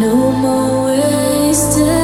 No more wasted